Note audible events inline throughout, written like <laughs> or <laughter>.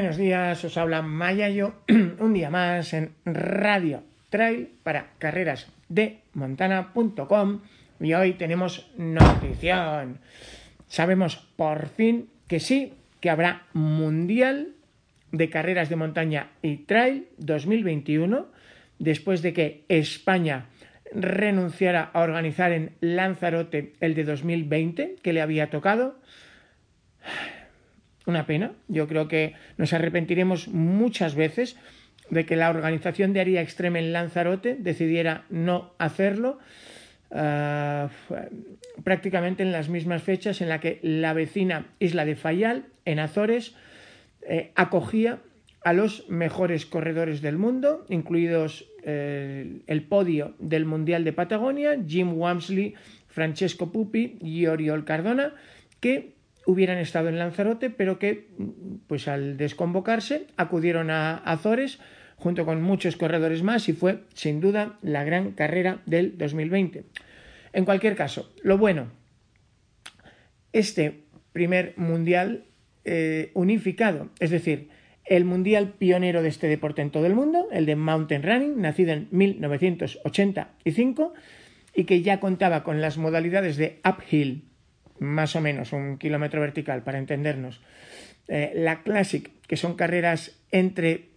Buenos días, os habla Mayayo <clears throat> un día más en Radio Trail para carreras de montana.com y hoy tenemos notición. Sabemos por fin que sí, que habrá Mundial de Carreras de Montaña y Trail 2021 después de que España renunciara a organizar en Lanzarote el de 2020 que le había tocado una pena. Yo creo que nos arrepentiremos muchas veces de que la organización de Aria Extreme en Lanzarote decidiera no hacerlo. Uh, prácticamente en las mismas fechas en la que la vecina isla de Fayal, en Azores, eh, acogía a los mejores corredores del mundo, incluidos eh, el podio del Mundial de Patagonia, Jim Wamsley, Francesco Pupi y Oriol Cardona, que hubieran estado en Lanzarote, pero que, pues al desconvocarse, acudieron a Azores junto con muchos corredores más y fue, sin duda, la gran carrera del 2020. En cualquier caso, lo bueno, este primer mundial eh, unificado, es decir, el mundial pionero de este deporte en todo el mundo, el de Mountain Running, nacido en 1985 y que ya contaba con las modalidades de uphill, más o menos un kilómetro vertical para entendernos. Eh, la Classic, que son carreras entre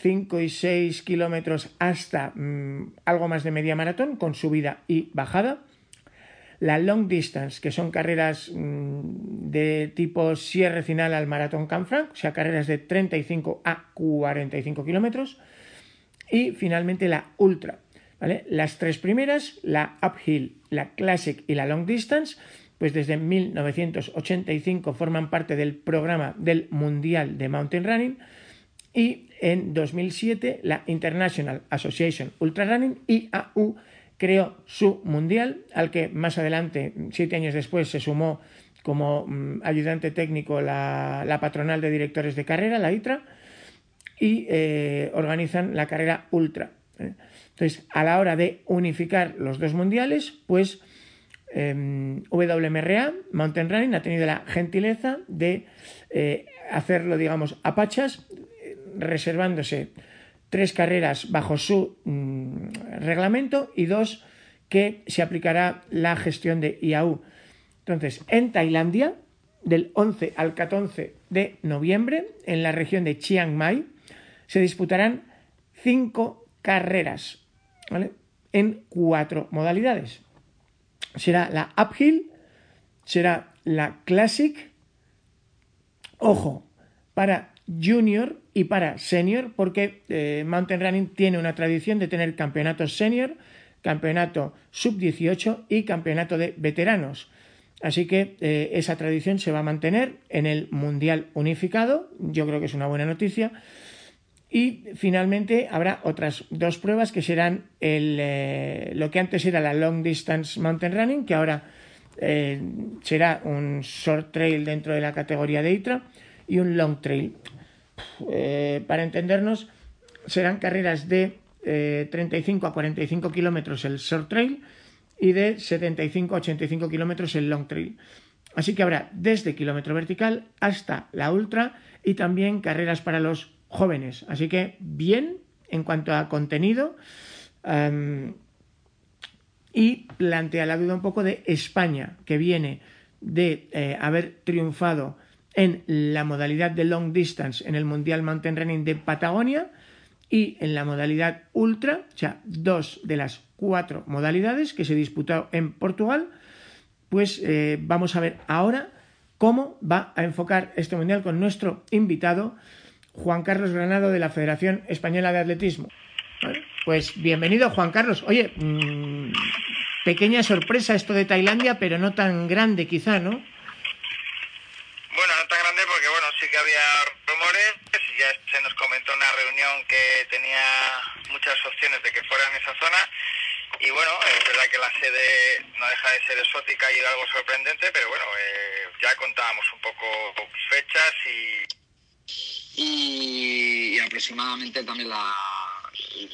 5 eh, y 6 kilómetros hasta mm, algo más de media maratón, con subida y bajada. La Long Distance, que son carreras mm, de tipo cierre final al maratón Canfranc, o sea, carreras de 35 a 45 kilómetros. Y finalmente la Ultra, las tres primeras, la Uphill, la Classic y la Long Distance, pues desde 1985 forman parte del programa del Mundial de Mountain Running y en 2007 la International Association Ultra Running, IAU, creó su mundial, al que más adelante, siete años después, se sumó como mm, ayudante técnico la, patronal de directores de carrera, la ITRA, y eh, organizan la carrera ultra. Entonces, a la hora de unificar los dos mundiales, pues em, WMRA, Mountain Running, ha tenido la gentileza de eh, hacerlo, digamos, a pachas, reservándose tres carreras bajo su mm, reglamento y dos que se aplicará la gestión de IAU. Entonces, en Tailandia, del 11 al 14 de noviembre, en la región de Chiang Mai, se disputarán cinco carreras en cuatro modalidades. Será la uphill, será la classic, ojo, para junior y para senior, porque eh, Mountain Running tiene una tradición de tener campeonatos senior, campeonato sub-18 y campeonato de veteranos. Así que eh, esa tradición se va a mantener en el Mundial Unificado, yo creo que es una buena noticia. Y finalmente habrá otras dos pruebas que serán el, eh, lo que antes era la Long Distance Mountain Running, que ahora será un short trail dentro de la categoría de ITRA, y un long trail. Eh, para entendernos, serán carreras de 35 eh, a 45 kilómetros el short trail y de 75 a 85 kilómetros el long trail. Así que habrá desde kilómetro vertical hasta la ultra y también carreras para los jóvenes. Así que bien en cuanto a contenido. Em, y plantea la duda un poco de España, que viene de eh, haber triunfado en la modalidad de long distance en el Mundial Mountain Running de Patagonia y en la modalidad ultra, o sea, dos de las cuatro modalidades que se disputó en Portugal, pues eh, vamos a ver ahora cómo va a enfocar este mundial con nuestro invitado Juan Carlos Granado de la Federación Española de Atletismo. Pues bienvenido Juan Carlos. Oye, mmm, pequeña sorpresa esto de Tailandia, pero no tan grande quizá, ¿no? sí que había rumores y ya se nos comentó en una reunión que tenía muchas opciones de que fuera en esa zona. Y bueno, es verdad que la sede no deja de ser exótica y algo sorprendente, pero bueno, eh, ya contábamos un poco fechas y... y... aproximadamente también la,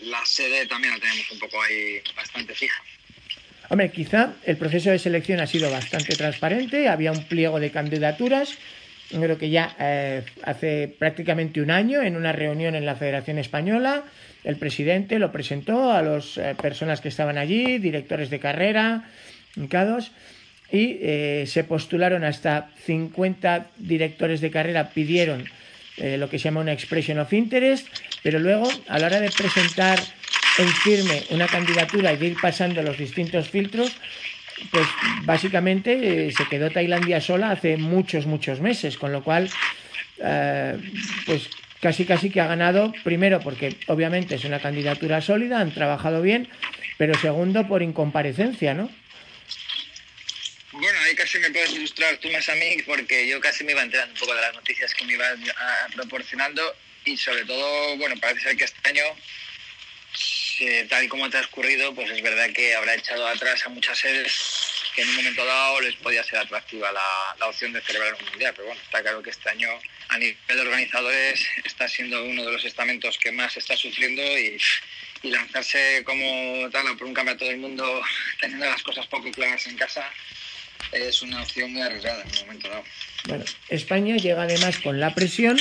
la sede también la tenemos un poco ahí bastante fija. Hombre, quizá el proceso de selección ha sido bastante transparente, había un pliego de candidaturas creo que ya eh, hace prácticamente un año, en una reunión en la Federación Española, el presidente lo presentó a las eh, personas que estaban allí, directores de carrera, y eh, se postularon hasta 50 directores de carrera, pidieron lo que se llama una expression of interest, pero luego a la hora de presentar en firme una candidatura y de ir pasando los distintos filtros, pues básicamente eh, se quedó Tailandia sola hace muchos, muchos meses, con lo cual, eh, pues casi, casi que ha ganado, primero porque obviamente es una candidatura sólida, han trabajado bien, pero segundo por incomparecencia, ¿no? Bueno, ahí casi me puedes ilustrar tú más a mí, porque yo casi me iba enterando un poco de las noticias que me iban proporcionando y sobre todo, bueno, parece ser que este año tal y como ha transcurrido, pues es verdad que habrá echado atrás a muchas sedes que en un momento dado les podía ser atractiva la, opción de celebrar un mundial. Pero bueno, está claro que este año a nivel de organizadores está siendo uno de los estamentos que más está sufriendo y, y lanzarse como tal por un campeonato del mundo teniendo las cosas poco claras en casa es una opción muy arriesgada en un momento dado. Bueno, España llega además con la presión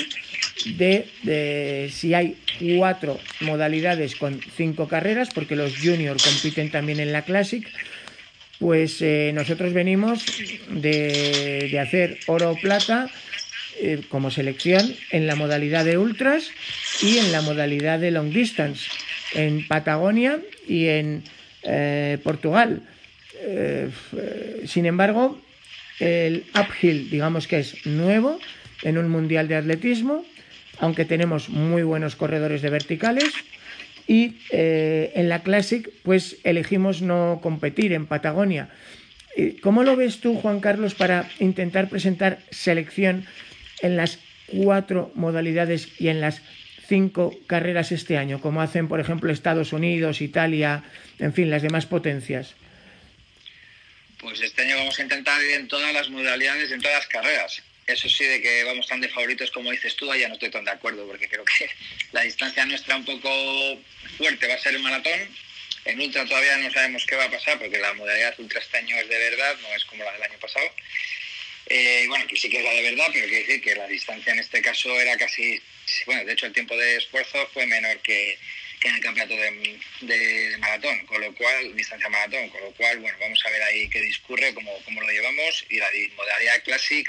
de, si hay cuatro modalidades con cinco carreras, porque los juniors compiten también en la Classic, pues eh, nosotros venimos de, hacer oro o plata eh, como selección en la modalidad de ultras y en la modalidad de long distance, en Patagonia y en eh, Portugal. Sin embargo, el uphill, digamos que es nuevo en un mundial de atletismo, aunque tenemos muy buenos corredores de verticales. Y eh, en la Classic, pues elegimos no competir en Patagonia. ¿Cómo lo ves tú, Juan Carlos, para intentar presentar selección en las cuatro modalidades y en las cinco carreras este año, como hacen, por ejemplo, Estados Unidos, Italia, en fin, las demás potencias? Pues este año vamos a intentar ir en todas las modalidades, en todas las carreras. Eso sí, de que vamos tan de favoritos como dices tú, ya no estoy tan de acuerdo, porque creo que la distancia nuestra un poco fuerte va a ser el maratón. En ultra todavía no sabemos qué va a pasar, porque la modalidad ultra este año es de verdad, no es como la del año pasado. Eh, bueno, que sí que es la de verdad, pero quiere decir que la distancia en este caso era casi, bueno, de hecho el tiempo de esfuerzo fue menor que, en el campeonato de, maratón, con lo cual, distancia maratón, con lo cual, bueno, vamos a ver ahí qué discurre, cómo, cómo lo llevamos y la modalidad Classic,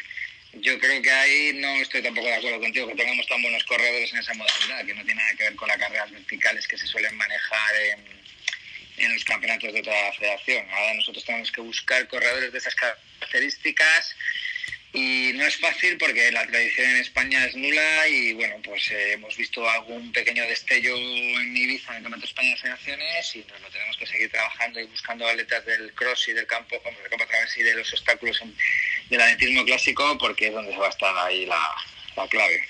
yo creo que ahí no estoy tampoco de acuerdo contigo que tengamos tan buenos corredores en esa modalidad, que no tiene nada que ver con las carreras verticales que se suelen manejar en, en los campeonatos de toda la federación. Ahora nosotros tenemos que buscar corredores de esas características y no es fácil porque la tradición en España es nula y bueno, pues eh, hemos visto algún pequeño destello en Ibiza en el Campeonato de España de Selecciones y nos lo tenemos que seguir trabajando y buscando atletas del cross y del campo, como del campo a través y de los obstáculos del atletismo clásico porque es donde se va a estar ahí la, la clave.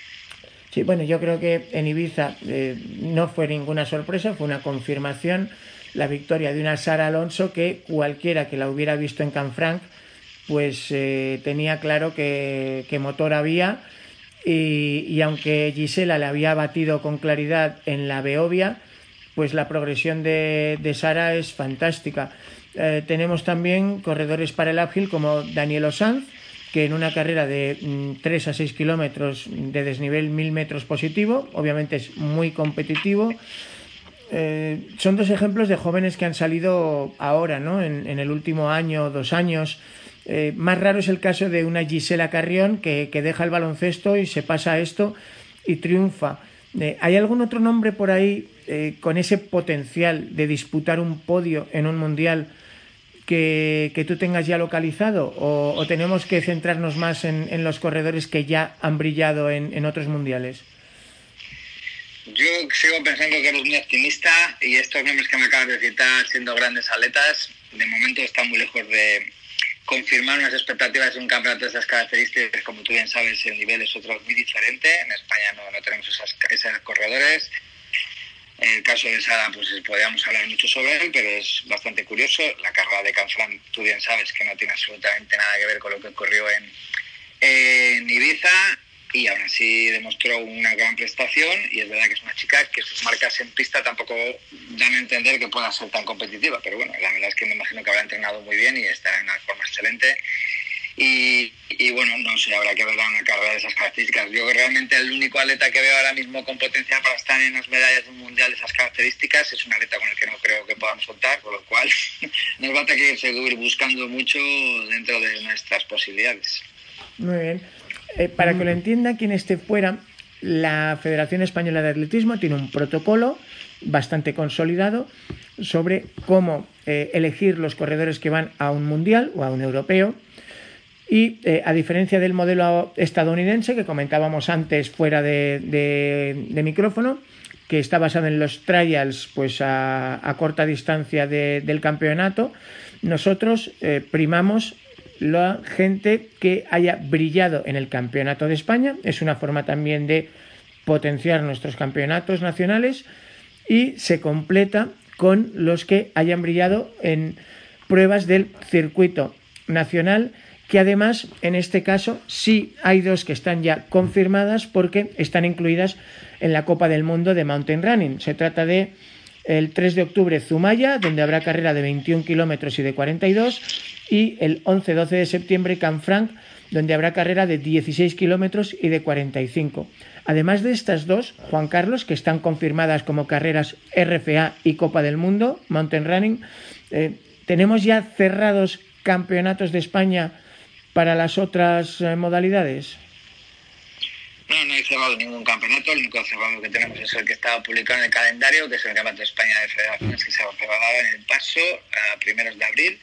Sí, bueno, yo creo que en Ibiza eh, no fue ninguna sorpresa, fue una confirmación la victoria de una Sara Alonso que cualquiera que la hubiera visto en Canfranc pues eh, tenía claro que, motor había y, aunque Gisela le había batido con claridad en la Beovia, pues la progresión de, Sara es fantástica. Eh, tenemos también corredores para el uphill como Daniel Osanz, que en una carrera de 3 mm, a 6 kilómetros de desnivel 1000 metros positivo, obviamente es muy competitivo. Eh, son dos ejemplos de jóvenes que han salido ahora, ¿no? En, en el último año, dos años, eh, más raro es el caso de una Gisela Carrión que, deja el baloncesto y se pasa a esto y triunfa. Eh, ¿Hay algún otro nombre por ahí eh, con ese potencial de disputar un podio en un mundial que, tú tengas ya localizado? ¿O, tenemos que centrarnos más en, los corredores que ya han brillado en, otros mundiales? Yo sigo pensando que eres muy optimista y estos nombres que me acabas de citar, siendo grandes atletas, de momento están muy lejos de, confirmar unas expectativas de un campeonato de esas características, como tú bien sabes, el nivel es otro muy diferente. En España no, tenemos esas, esos corredores. En el caso de Sara, pues podríamos hablar mucho sobre él, pero es bastante curioso. La carrera de Canfrán, tú bien sabes que no tiene absolutamente nada que ver con lo que ocurrió en Ibiza y aún así demostró una gran prestación y es verdad que es una chica que sus marcas en pista tampoco dan a entender que pueda ser tan competitiva, pero bueno, la verdad es que me imagino que habrá entrenado muy bien y estará en una forma excelente. Y, bueno, no sé, habrá que ver una carrera de esas características. Yo realmente el único atleta que veo ahora mismo con potencial para estar en las medallas de un mundial de esas características es un atleta con el que no creo que podamos contar, con lo cual <laughs> nos va a tener que seguir buscando mucho dentro de nuestras posibilidades. Muy bien. Eh, para que lo entienda quien esté fuera, la Federación Española de Atletismo tiene un protocolo bastante consolidado sobre cómo eh, elegir los corredores que van a un mundial o a un europeo. Y eh, a diferencia del modelo estadounidense que comentábamos antes fuera de, micrófono, que está basado en los trials pues a, corta distancia del campeonato, nosotros primamos la gente que haya brillado en el Campeonato de España. Es una forma también de potenciar nuestros campeonatos nacionales y se completa con los que hayan brillado en pruebas del circuito nacional que además en este caso sí hay dos que están ya confirmadas porque están incluidas en la Copa del Mundo de Mountain Running. Se trata de el 3 de octubre Zumaya, donde habrá carrera de 21 kilómetros y de 42, y el 11-12 de septiembre Canfranc, donde habrá carrera de 16 kilómetros y de 45. Además de estas dos, Juan Carlos, que están confirmadas como carreras RFA y Copa del Mundo, Mountain Running, eh, ¿tenemos ya cerrados campeonatos de España para las otras eh, modalidades? No, no he cerrado ningún campeonato, el único cerrado que tenemos es el que está publicado en el calendario, que es el Campeonato de España de Federaciones que se celebrar en el paso a primeros de abril.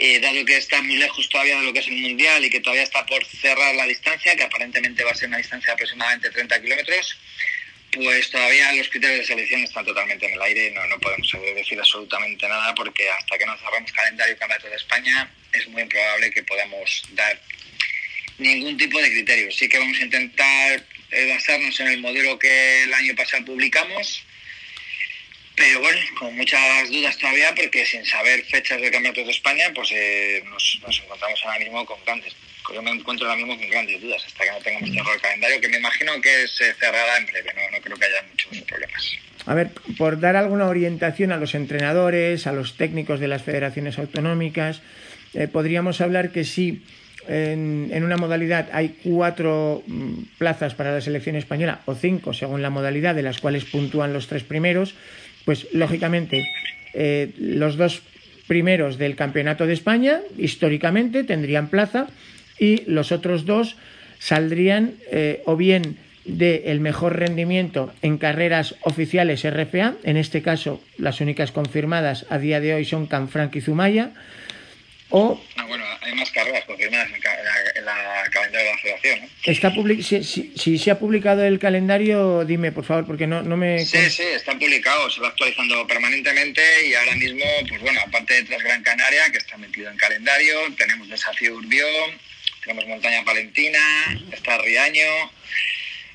Eh, dado que está muy lejos todavía de lo que es el Mundial y que todavía está por cerrar la distancia, que aparentemente va a ser una distancia de aproximadamente 30 kilómetros, pues todavía los criterios de selección están totalmente en el aire y no, no podemos decir absolutamente nada porque hasta que no cerramos calendario y campeonato de España es muy improbable que podamos dar ningún tipo de criterio. Sí que vamos a intentar eh, basarnos en el modelo que el año pasado publicamos, pero bueno, con muchas dudas todavía porque sin saber fechas de campeonatos de España, pues eh, nos, encontramos ahora mismo con grandes, yo me encuentro ahora mismo con grandes dudas hasta que no tengamos cerrado el calendario, que me imagino que se cerrará en breve, no, no creo que haya muchos problemas. A ver, por dar alguna orientación a los entrenadores, a los técnicos de las federaciones autonómicas, eh, podríamos hablar que sí en, una modalidad hay cuatro mm, plazas para la selección española o cinco según la modalidad de las cuales puntúan los tres primeros, pues lógicamente eh, los dos primeros del campeonato de España históricamente tendrían plaza y los otros dos saldrían eh, o bien del mejor rendimiento en carreras oficiales RFA, en este caso las únicas confirmadas a día de hoy son Canfranc y Zumaya, o ah, bueno, hay más carreras confirmadas en, la, calendario de la federación. Está si, se ha publicado el calendario, dime por favor, porque no, no me... Sí, sí, está publicado, se va actualizando permanentemente y ahora mismo, pues bueno, aparte de Tras Gran Canaria, que está metido en calendario, tenemos Desafío Urbión, tenemos Montaña Palentina, está Riaño,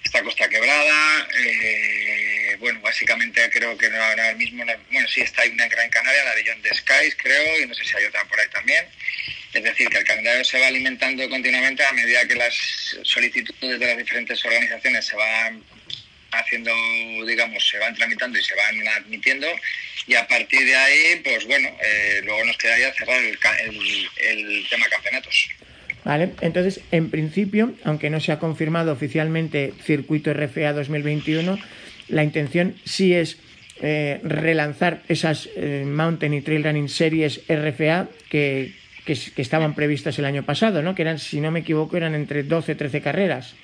está Costa Quebrada, eh, bueno, básicamente creo que ahora mismo, bueno, sí está una en Gran Canaria, la de John de Skies, creo, y no sé si hay otra por ahí también. Es decir, que el calendario se va alimentando continuamente a medida que las solicitudes de las diferentes organizaciones se van haciendo, digamos, se van tramitando y se van admitiendo y a partir de ahí, pues bueno, eh, luego nos quedaría cerrar el, el tema campeonatos. ¿Vale? Entonces, en principio, aunque no se ha confirmado oficialmente circuito RFA 2021, la intención sí es eh, relanzar esas eh, Mountain y Trail Running Series RFA que, que, estaban previstas el año pasado, ¿no? Que eran, si no me equivoco, eran entre 12 13 carreras.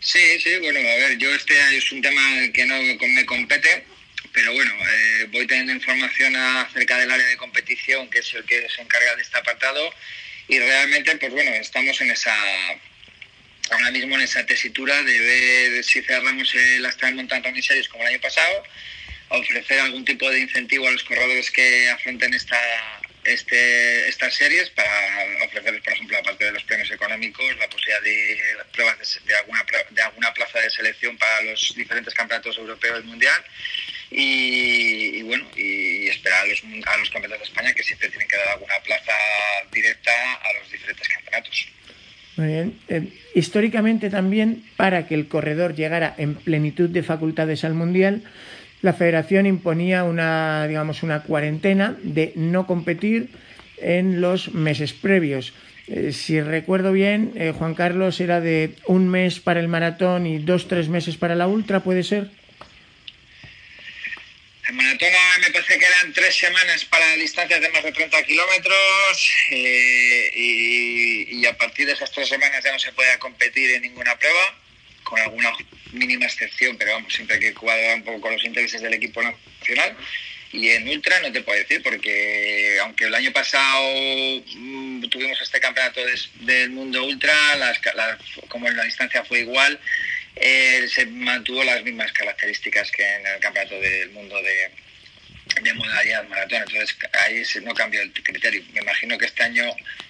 Sí, sí, bueno, a ver, yo este es un tema que no me compete, pero bueno, eh, voy teniendo información acerca del área de competición, que es el que se encarga de este apartado, y realmente, pues bueno, estamos en esa, ahora mismo en esa tesitura de ver si cerramos las Mountain Running Series como el año pasado, ofrecer algún tipo de incentivo a los corredores que afronten esta, este, estas series para ofrecerles, por ejemplo, aparte de los premios económicos, la posibilidad de pruebas de, alguna, de alguna plaza de selección para los diferentes campeonatos europeos y mundial. Y, bueno, y esperar a los, a los campeonatos de España que siempre tienen que dar alguna plaza directa a los diferentes campeonatos. Muy bien. Eh, históricamente también, para que el corredor llegara en plenitud de facultades al Mundial, la federación imponía una, digamos, una cuarentena de no competir en los meses previos. Eh, si recuerdo bien, eh, Juan Carlos era de un mes para el maratón y dos, tres meses para la ultra, ¿puede ser? El maratón me parece que eran tres semanas para distancias de más de 30 kilómetros eh, y, a partir de esas tres semanas ya no se podía competir en ninguna prueba, con alguna mínima excepción, pero vamos, siempre que cuadrar un poco con los intereses del equipo nacional. Y en ultra no te puedo decir, porque aunque el año pasado mm, tuvimos este campeonato del mundo ultra, como la distancia fue igual, eh, se mantuvo las mismas características que en el campeonato del mundo de, de modalidad maratón. Entonces ahí no cambió el criterio. Me imagino que este año,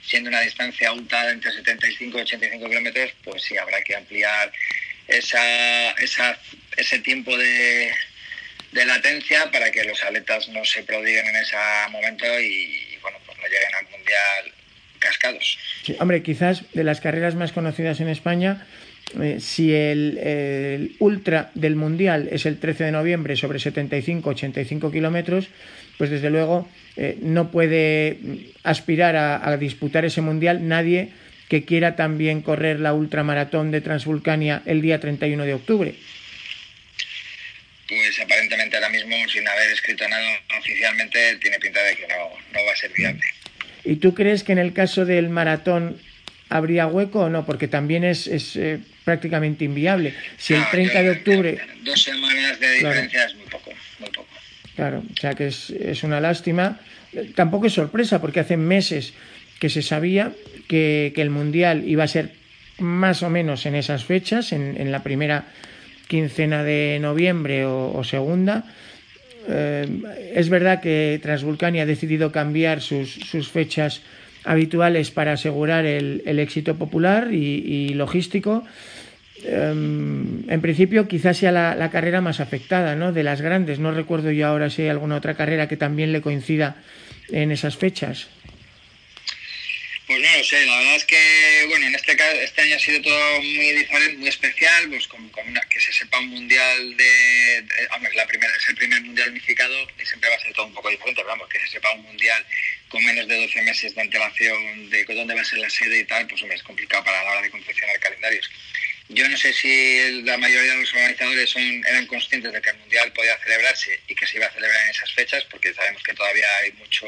siendo una distancia ultra entre 75 y 85 kilómetros, pues sí habrá que ampliar esa, esa, ese tiempo de de latencia para que los atletas no se prodiguen en ese momento y, bueno, pues no lleguen al mundial cascados. hombre, quizás de las carreras más conocidas en España, eh, si el, ultra del mundial es el 13 de noviembre sobre 75-85 kilómetros, pues desde luego eh, no puede aspirar a, a, disputar ese mundial nadie que quiera también correr la ultramaratón de Transvulcania el día 31 de octubre pues aparentemente ahora mismo, sin haber escrito nada oficialmente, tiene pinta de que no, va a ser viable. ¿Y tú crees que en el caso del maratón habría hueco o no? Porque también es, es eh, prácticamente inviable. Si el 30 de octubre... Dos semanas de diferencia es muy poco, muy poco. Claro, o sea que es, es una lástima. Tampoco es sorpresa, porque hace meses que se sabía que, que el Mundial iba a ser más o menos en esas fechas, en, en la primera quincena de noviembre o, segunda. Eh, es verdad que Transvulcania ha decidido cambiar sus, sus fechas habituales para asegurar el, el éxito popular y, logístico. Em, en principio, quizás sea la, carrera más afectada ¿no? de las grandes. No recuerdo yo ahora si hay alguna otra carrera que también le coincida en esas fechas. Sé, la verdad es que, bueno, en este caso, este año ha sido todo muy diferente, muy especial, pues con, una, que se sepa un mundial de, la primera, es el primer mundial unificado y siempre va a ser todo un poco diferente, vamos, que se sepa un mundial con menos de 12 meses de antelación de dónde va a ser la sede y tal, pues es complicado para la hora de confeccionar calendarios. Yo no sé si la mayoría de los organizadores son, eran conscientes de que el Mundial podía celebrarse y que se iba a celebrar en esas fechas, porque sabemos que todavía hay mucho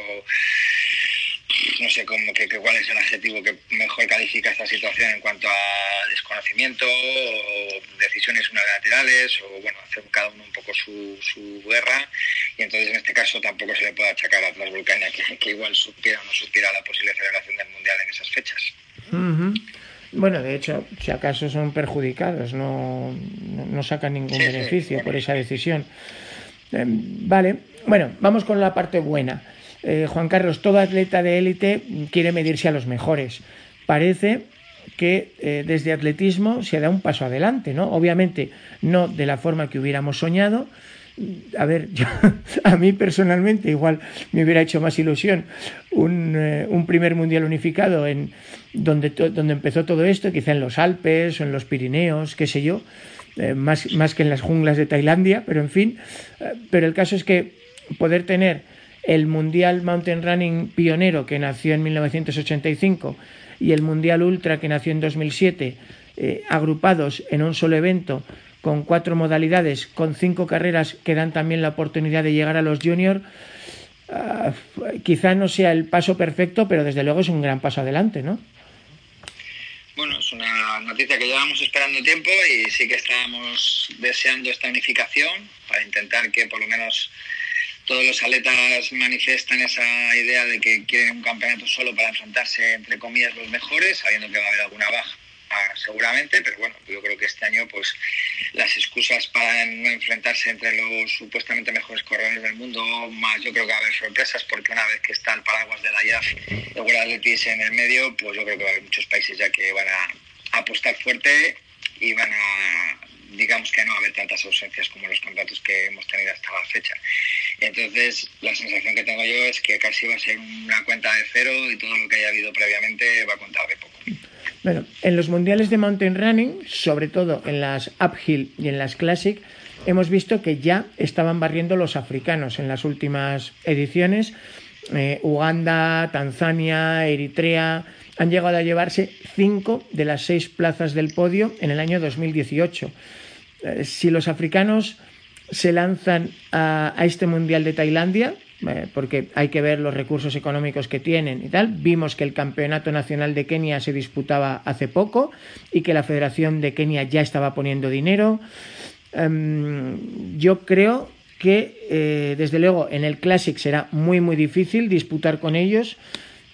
no sé cómo, que, cuál es el adjetivo que mejor califica esta situación en cuanto a desconocimiento o decisiones unilaterales o bueno, hacer cada uno un poco su, su guerra y entonces en este caso tampoco se le puede achacar a Transvulcania que, que igual supiera o no supiera la posible celebración del Mundial en esas fechas. Bueno, de hecho, si acaso son perjudicados, no, no, sacan ningún beneficio por esa decisión. Eh, vale, bueno, vamos con la parte buena. Eh, Juan Carlos, todo atleta de élite quiere medirse a los mejores. Parece que eh, desde atletismo se da un paso adelante, ¿no? Obviamente no de la forma que hubiéramos soñado. A ver, <laughs> a mí personalmente igual me hubiera hecho más ilusión un, eh, primer mundial unificado en donde, donde empezó todo esto, quizá en los Alpes o en los Pirineos, qué sé yo, más, más que en las junglas de Tailandia, pero en fin. pero el caso es que poder tener el Mundial Mountain Running pionero que nació en 1985 y el Mundial Ultra que nació en 2007, eh, agrupados en un solo evento con cuatro modalidades, con cinco carreras que dan también la oportunidad de llegar a los juniors, ah, quizá no sea el paso perfecto, pero desde luego es un gran paso adelante, ¿no? Bueno, es una noticia que llevamos esperando tiempo y sí que estábamos deseando esta unificación para intentar que por lo menos todos los atletas manifiestan esa idea de que quieren un campeonato solo para enfrentarse, entre comillas, los mejores, sabiendo que va a haber alguna baja seguramente, pero bueno, yo creo que este año pues las excusas para no enfrentarse entre los supuestamente mejores corredores del mundo, más yo creo que va a haber sorpresas, porque una vez que está el paraguas de la IAF, el World Athletics en el medio, pues yo creo que va a haber muchos países ya que van a apostar fuerte y van a, digamos que no va a haber tantas ausencias como los contratos que hemos tenido hasta la fecha. Entonces, la sensación que tengo yo es que casi va a ser una cuenta de cero y todo lo que haya habido previamente va a contar de poco. Bueno, en los mundiales de mountain running, sobre todo en las uphill y en las classic, hemos visto que ya estaban barriendo los africanos en las últimas ediciones. eh, Uganda, Tanzania, Eritrea, han llegado a llevarse cinco de las seis plazas del podio en el año 2018. Eh, si los africanos se lanzan a, este Mundial de Tailandia, eh, porque hay que ver los recursos económicos que tienen y tal. Vimos que el Campeonato Nacional de Kenia se disputaba hace poco y que la Federación de Kenia ya estaba poniendo dinero. Em, yo creo que, eh, desde luego, en el Classic será muy, muy difícil disputar con ellos.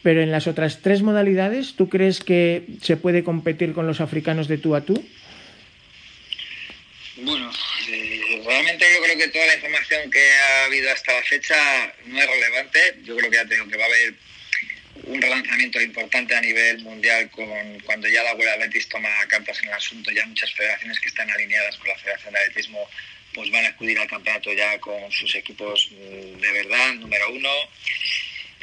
Pero en las otras tres modalidades, ¿tú crees que se puede competir con los africanos de tú a tú? Bueno, eh, realmente yo creo que toda la información que ha habido hasta la fecha no es relevante. Yo creo que ya tengo que va a haber un relanzamiento importante a nivel mundial con cuando ya la World Athletics toma cartas en el asunto, ya muchas federaciones que están alineadas con la Federación de Atletismo pues van a acudir al campeonato ya con sus equipos mm, de verdad, número uno.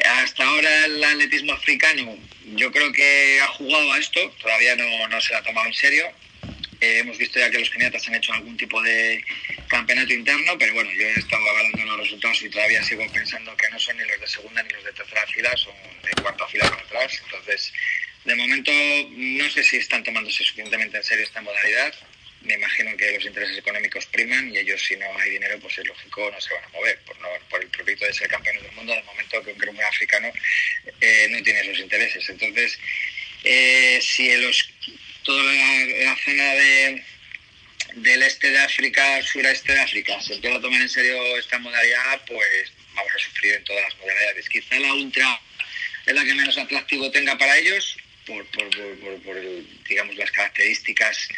Hasta ahora el atletismo africano yo creo que ha jugado a esto, todavía no, no se lo ha tomado en serio. Eh, hemos visto ya que los keniatas han hecho algún tipo de campeonato interno, pero bueno, yo he estado hablando los resultados y todavía sigo pensando que no son ni los de segunda ni los de tercera fila, son de cuarta fila para atrás. Entonces, de momento no sé si están tomándose suficientemente en serio esta modalidad. Me imagino que los intereses económicos priman y ellos si no hay dinero, pues es lógico, no se van a mover por, no, por el propósito de ser campeones del mundo. De momento que un grupo africano eh, no tiene esos intereses. Entonces, eh, si los toda la, zona de, del este de África, sureste de África, se empieza a tomar en serio esta modalidad, pues vamos a sufrir en todas las modalidades. Quizá la ultra es la que menos atractivo tenga para ellos, por, por, por, digamos, las características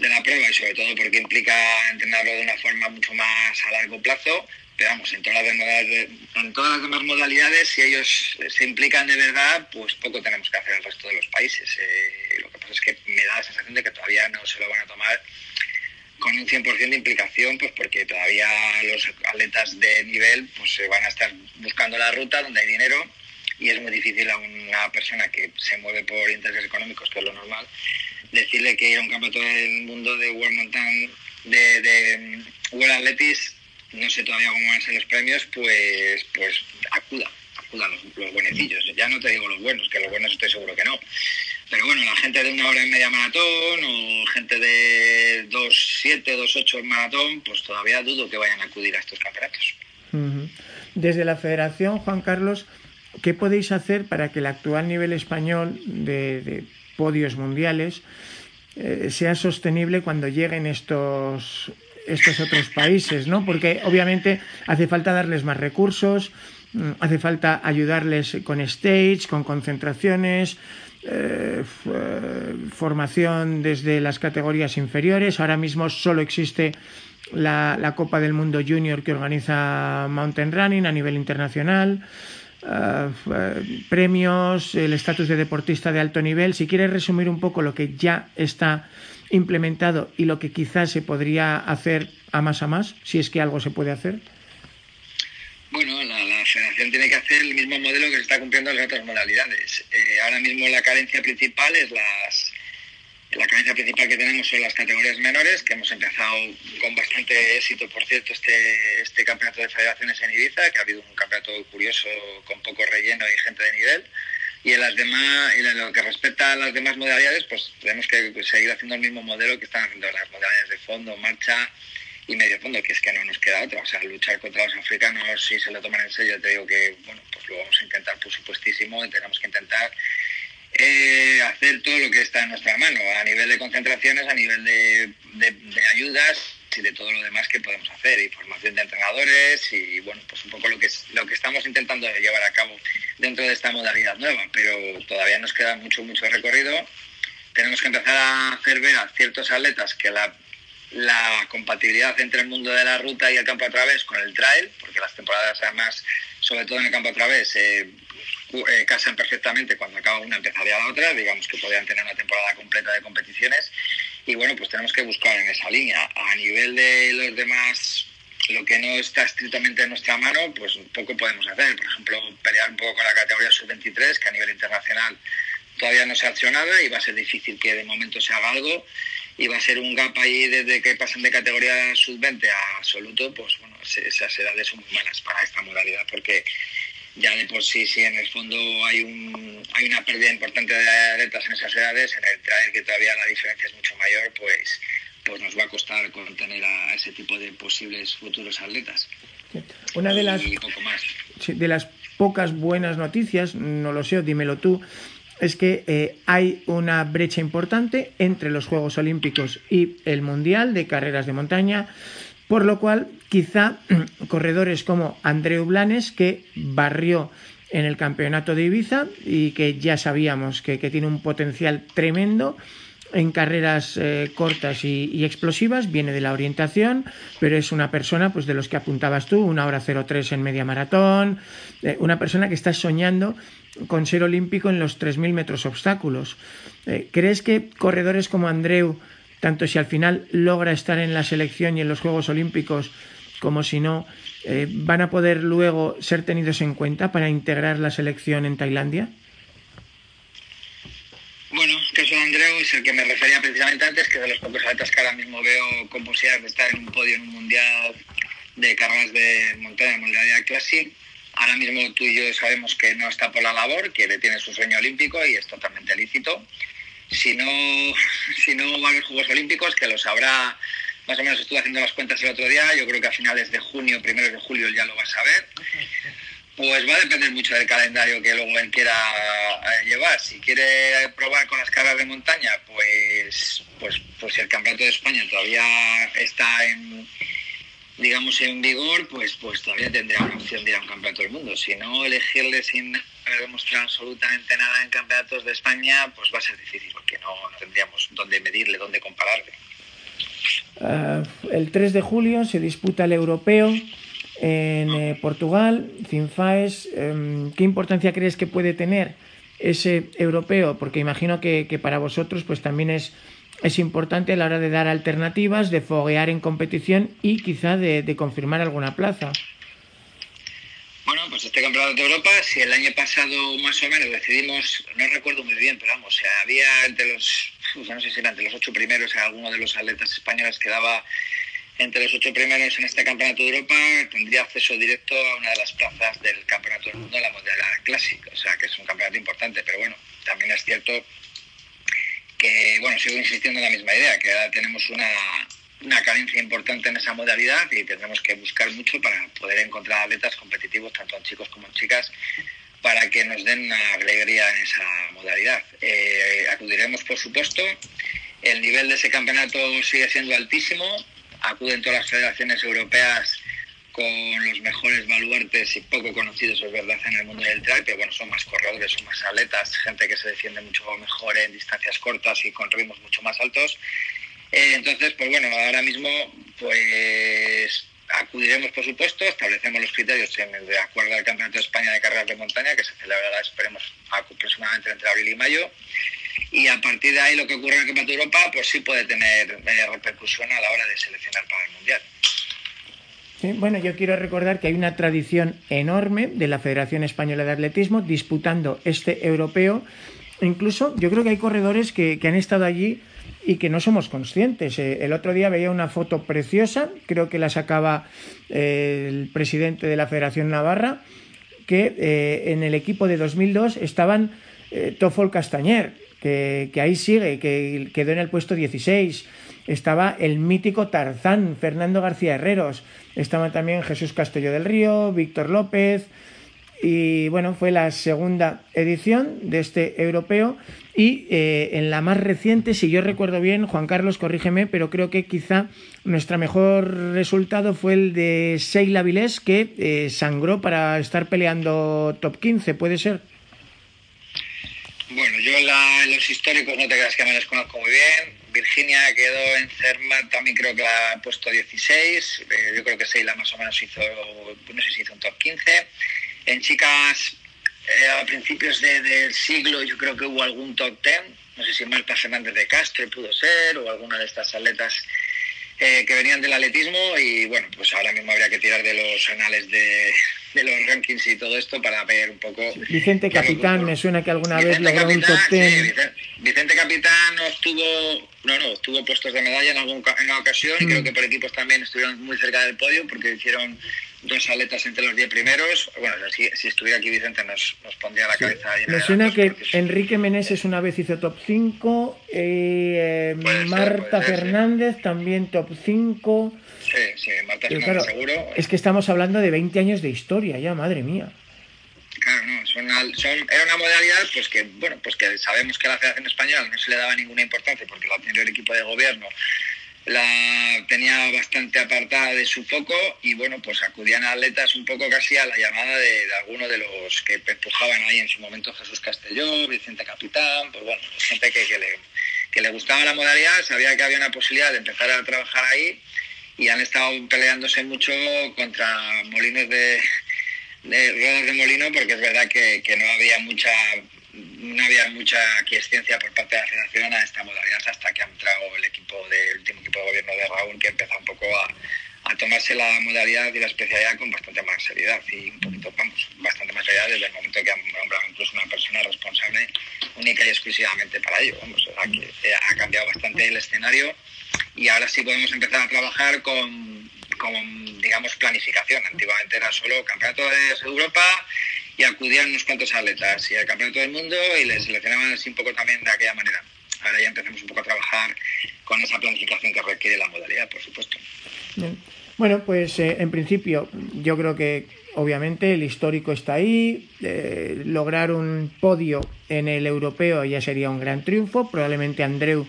de la prueba y sobre todo porque implica entrenarlo de una forma mucho más a largo plazo pero vamos, en todas, las demás, en todas las demás modalidades, si ellos se implican de verdad, pues poco tenemos que hacer el resto de los países. Eh, lo que pasa es que me da la sensación de que todavía no se lo van a tomar con un 100% de implicación, pues porque todavía los atletas de nivel pues se van a estar buscando la ruta donde hay dinero y es muy difícil a una persona que se mueve por intereses económicos, que es lo normal, decirle que ir a un campeonato del mundo de World Mountain, de, de World Athletics no sé todavía cómo van a ser los premios, pues, pues acuda, acuda los, los buenecillos. Ya no te digo los buenos, que los buenos estoy seguro que no. Pero bueno, la gente de una hora en media maratón o gente de 2.7, 2.8 en maratón, pues todavía dudo que vayan a acudir a estos campeonatos. Desde la federación, Juan Carlos, ¿qué podéis hacer para que el actual nivel español de, podios mundiales eh, sea sostenible cuando lleguen estos estos otros países, ¿no? Porque obviamente hace falta darles más recursos, mm, hace falta ayudarles con stage, con concentraciones, eh, eh, formación desde las categorías inferiores. Ahora mismo solo existe la, Copa del Mundo Junior que organiza Mountain Running a nivel internacional. Eh, premios, el estatus de deportista de alto nivel. Si quieres resumir un poco lo que ya está implementado y lo que quizás se podría hacer a más a más, si es que algo se puede hacer? Bueno, la, federación tiene que hacer el mismo modelo que se está cumpliendo en las otras modalidades. Eh, ahora mismo la carencia principal es las... La carencia principal que tenemos son las categorías menores, que hemos empezado con bastante éxito, por cierto, este, este campeonato de federaciones en Ibiza, que ha habido un campeonato curioso con poco relleno y gente de nivel. Y en las demás y en lo que respecta a las demás modalidades pues tenemos que seguir haciendo el mismo modelo que están haciendo las modalidades de fondo marcha y medio fondo que es que no nos queda otra. O sea luchar contra los africanos si se lo toman en serio te digo que bueno pues lo vamos a intentar por supuestísimo y tenemos que intentar eh, hacer todo lo que está en nuestra mano a nivel de concentraciones a nivel de, ayudas y de todo lo demás que podemos hacer, y formación de entrenadores y bueno, pues un poco lo que, lo que estamos intentando llevar a cabo dentro de esta modalidad nueva, pero todavía nos queda mucho, mucho recorrido. Tenemos que empezar a hacer ver a ciertos atletas que la, la compatibilidad entre el mundo de la ruta y el campo a través con el trail, porque las temporadas además, sobre todo en el campo a través, eh, eh, casan perfectamente cuando acaba una empezaría la otra, digamos que podrían tener una temporada completa de competiciones y bueno, pues tenemos que buscar en esa línea. A nivel de los demás, lo que no está estrictamente en nuestra mano, pues poco podemos hacer. Por ejemplo, pelear un poco con la categoría sub-23, que a nivel internacional todavía no se ha hecho nada y va a ser difícil que de momento se haga algo. Y va a ser un gap ahí desde que pasan de categoría sub-20 a absoluto, pues bueno, esas edades son muy malas para esta modalidad porque ya de por sí, si en el fondo hay, un, hay una pérdida importante de atletas en esas edades, en el trail que todavía la diferencia es mucho mayor, pues, pues nos va a costar contener a ese tipo de posibles futuros atletas. Una de las, de las pocas buenas noticias, no lo sé, dímelo tú, es que eh, hay una brecha importante entre los Juegos Olímpicos y el Mundial de Carreras de Montaña, por lo cual quizá corredores como Andreu Blanes, que barrió en el campeonato de Ibiza y que ya sabíamos que, tiene un potencial tremendo, en carreras eh, cortas y, explosivas, viene de la orientación, pero es una persona, pues de los que apuntabas tú, una hora 03 en media maratón, eh, una persona que está soñando con ser olímpico en los 3.000 metros obstáculos. Eh, ¿Crees que corredores como Andreu, tanto si al final logra estar en la selección y en los Juegos Olímpicos, como si no, eh, van a poder luego ser tenidos en cuenta para integrar la selección en Tailandia? Bueno, caso de Andreu es el que me refería precisamente antes, que de los pocos que ahora mismo veo con posibilidades de estar en un podio en un mundial de carreras de montaña, modalidad Classic Ahora mismo tú y yo sabemos que no está por la labor, que tiene su sueño olímpico y es totalmente lícito. Si no, si no va haber Juegos Olímpicos, que los habrá, más o menos estuve haciendo las cuentas el otro día, yo creo que a finales de junio, primeros de julio ya lo vas a ver. Pues va a depender mucho del calendario que luego él quiera eh, llevar. Si quiere probar con las cargas de montaña, pues, pues, pues el Campeonato de España todavía está en, digamos, en vigor, pues, pues todavía tendría una opción de ir a un campeonato del mundo. Si no, elegirle sin haber demostrado absolutamente nada en campeonatos de España, pues va a ser difícil, porque no, tendríamos dónde medirle, dónde compararle. Ah, el 3 de julio se disputa el europeo en eh, Portugal, Cinfaes. Em, ¿Qué importancia crees que puede tener ese europeo? Porque imagino que, que para vosotros pues también es es importante a la hora de dar alternativas, de foguear en competición y quizá de, confirmar alguna plaza. Bueno, pues este campeonato de Europa, si el año pasado más o menos decidimos, no recuerdo muy bien, pero vamos, había entre los, no sé si era entre los ocho primeros, alguno de los atletas españoles quedaba entre los ocho primeros en este campeonato de Europa, tendría acceso directo a una de las plazas del campeonato del mundo, la modalidad clásica, o sea que es un campeonato importante, pero bueno, también es cierto que, bueno, sigo insistiendo en la misma idea, que ahora tenemos una, una carencia importante en esa modalidad y tendremos que buscar mucho para poder encontrar atletas competitivos, tanto en chicos como en chicas, para que nos den una alegría en esa modalidad. Eh, acudiremos, por supuesto. El nivel de ese campeonato sigue siendo altísimo. Acuden todas las federaciones europeas con los mejores baluartes y poco conocidos, es verdad, en el mundo del trail, pero bueno, son más corredores, son más atletas, gente que se defiende mucho mejor en distancias cortas y con ritmos mucho más altos. Eh, entonces, pues bueno, ahora mismo, pues acudiremos, por supuesto, establecemos los criterios en, de acuerdo al Campeonato de España de Carreras de Montaña, que se celebrará, esperemos, aproximadamente entre abril y mayo. Y a partir de ahí, lo que ocurre en el Campeonato de Europa, pues sí puede tener eh, repercusión a la hora de seleccionar para el Mundial bueno, yo quiero recordar que hay una tradición enorme de la Federación Española de Atletismo disputando este europeo. Incluso yo creo que hay corredores que, han estado allí y que no somos conscientes. Eh, el otro día veía una foto preciosa, creo que la sacaba eh, el presidente de la Federación Navarra, que eh, en el equipo de 2002 estaban Tofol Castañer, que, que, ahí sigue, que quedó en el puesto 16 estaba el mítico Tarzán, Fernando García Herreros, estaba también Jesús Castillo del Río, Víctor López, y bueno, fue la segunda edición de este europeo y eh, en la más reciente, si yo recuerdo bien, Juan Carlos, corrígeme, pero creo que quizá nuestro mejor resultado fue el de Seila Vilés, que eh, sangró para estar peleando top 15, ¿puede ser? Bueno, yo los históricos no te creas que me los conozco muy bien. Virginia quedó en Cerma, también creo que la ha puesto 16. Eh, yo creo que Seila más o menos hizo, no sé si hizo un top 15. En chicas, eh, a principios del siglo, yo creo que hubo algún top 10. No sé si Marta Fernández de Castro pudo ser, o alguna de estas atletas eh, que venían del atletismo. Y bueno, pues ahora mismo habría que tirar de los anales de, de los rankings y todo esto para ver un poco. Vicente Capitán, me suena que alguna vez logró un top 10. Vicente, Capitán obtuvo, no, no, obtuvo puestos de medalla en, algún, en una ocasión y creo mm. que por equipos también estuvieron muy cerca del podio porque hicieron dos atletas entre los diez primeros. Bueno, si, estuviera aquí Vicente nos, nos pondría la cabeza. Me suena que Enrique Meneses una vez hizo top 5, eh, Marta Fernández también top 5. Sí, sí, Marta Fernández seguro. Es que estamos hablando de 20 años de historia ya, madre mía. Claro, no, son, era una modalidad pues que, bueno, pues que sabemos que a la Federación Española no se le daba ninguna importancia porque la tenía el equipo de gobierno la tenía bastante apartada de su foco y bueno, pues acudían a atletas un poco casi a la llamada de, de algunos de los que empujaban ahí en su momento Jesús Castelló, Vicente Capitán, pues bueno, gente que, le, que le gustaba la modalidad, sabía que había una posibilidad de empezar a trabajar ahí y han estado peleándose mucho contra molinos de, ruedas de molino porque es verdad que, no había mucha no había mucha quiescencia por parte de la federación a esta modalidad hasta que ha entrado el equipo del último equipo de gobierno de Raúl que empezó un poco a, tomarse la modalidad y la especialidad con bastante más seriedad y un poquito, vamos, bastante más seriedad desde el momento que han nombrado incluso una persona responsable única y exclusivamente para ello. Vamos, que ha cambiado bastante el escenario y ahora sí podemos empezar a trabajar con, con digamos, planificación. Antiguamente era solo campeonato de Europa y acudían unos cuantos atletas y al campeonato del mundo y les seleccionaban así un poco también de aquella manera. Ahora ya empezamos un poco a trabajar con esa planificación que requiere la modalidad, por supuesto. Bueno, pues eh, en principio yo creo que obviamente el histórico está ahí, eh, lograr un podio en el europeo ya sería un gran triunfo, probablemente Andreu,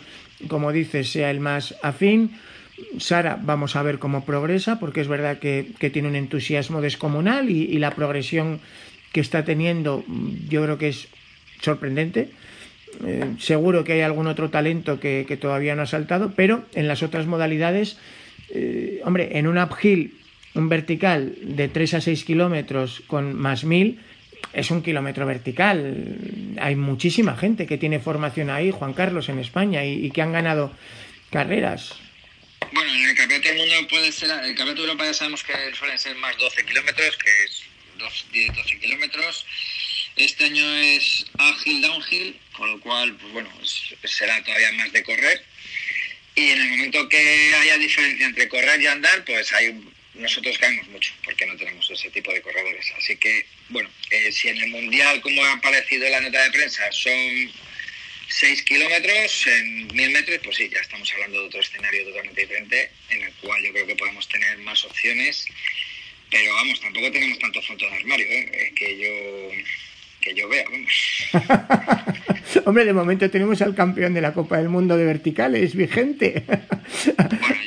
como dices, sea el más afín. Sara, vamos a ver cómo progresa, porque es verdad que, tiene un entusiasmo descomunal y la progresión que está teniendo, yo creo que es sorprendente. Eh, seguro que hay algún otro talento que, todavía no ha saltado, pero en las otras modalidades, eh, hombre, en un uphill, un vertical de 3 a 6 kilómetros con más 1000, es un kilómetro vertical. Hay muchísima gente que tiene formación ahí, Juan Carlos, en España, y, que han ganado carreras. Bueno, en el Campeonato del Mundo puede ser, el Campeonato de Europa ya sabemos que suelen ser más 12 kilómetros, que es 10-12 kilómetros. Este año es ágil downhill, con lo cual, pues bueno, será todavía más de correr. Y en el momento que haya diferencia entre correr y andar, pues hay, nosotros caemos mucho, porque no tenemos ese tipo de corredores. Así que, bueno, eh, si en el Mundial, como ha aparecido en la nota de prensa, son 6 kilómetros en 1000 metros, pues sí, ya estamos hablando de otro escenario totalmente diferente, en el cual yo creo que podemos tener más opciones pero vamos, tampoco tenemos tantos fotos de armario, ¿eh? que yo que yo vea, vamos. <laughs> Hombre, de momento tenemos al campeón de la Copa del Mundo de verticales, vigente.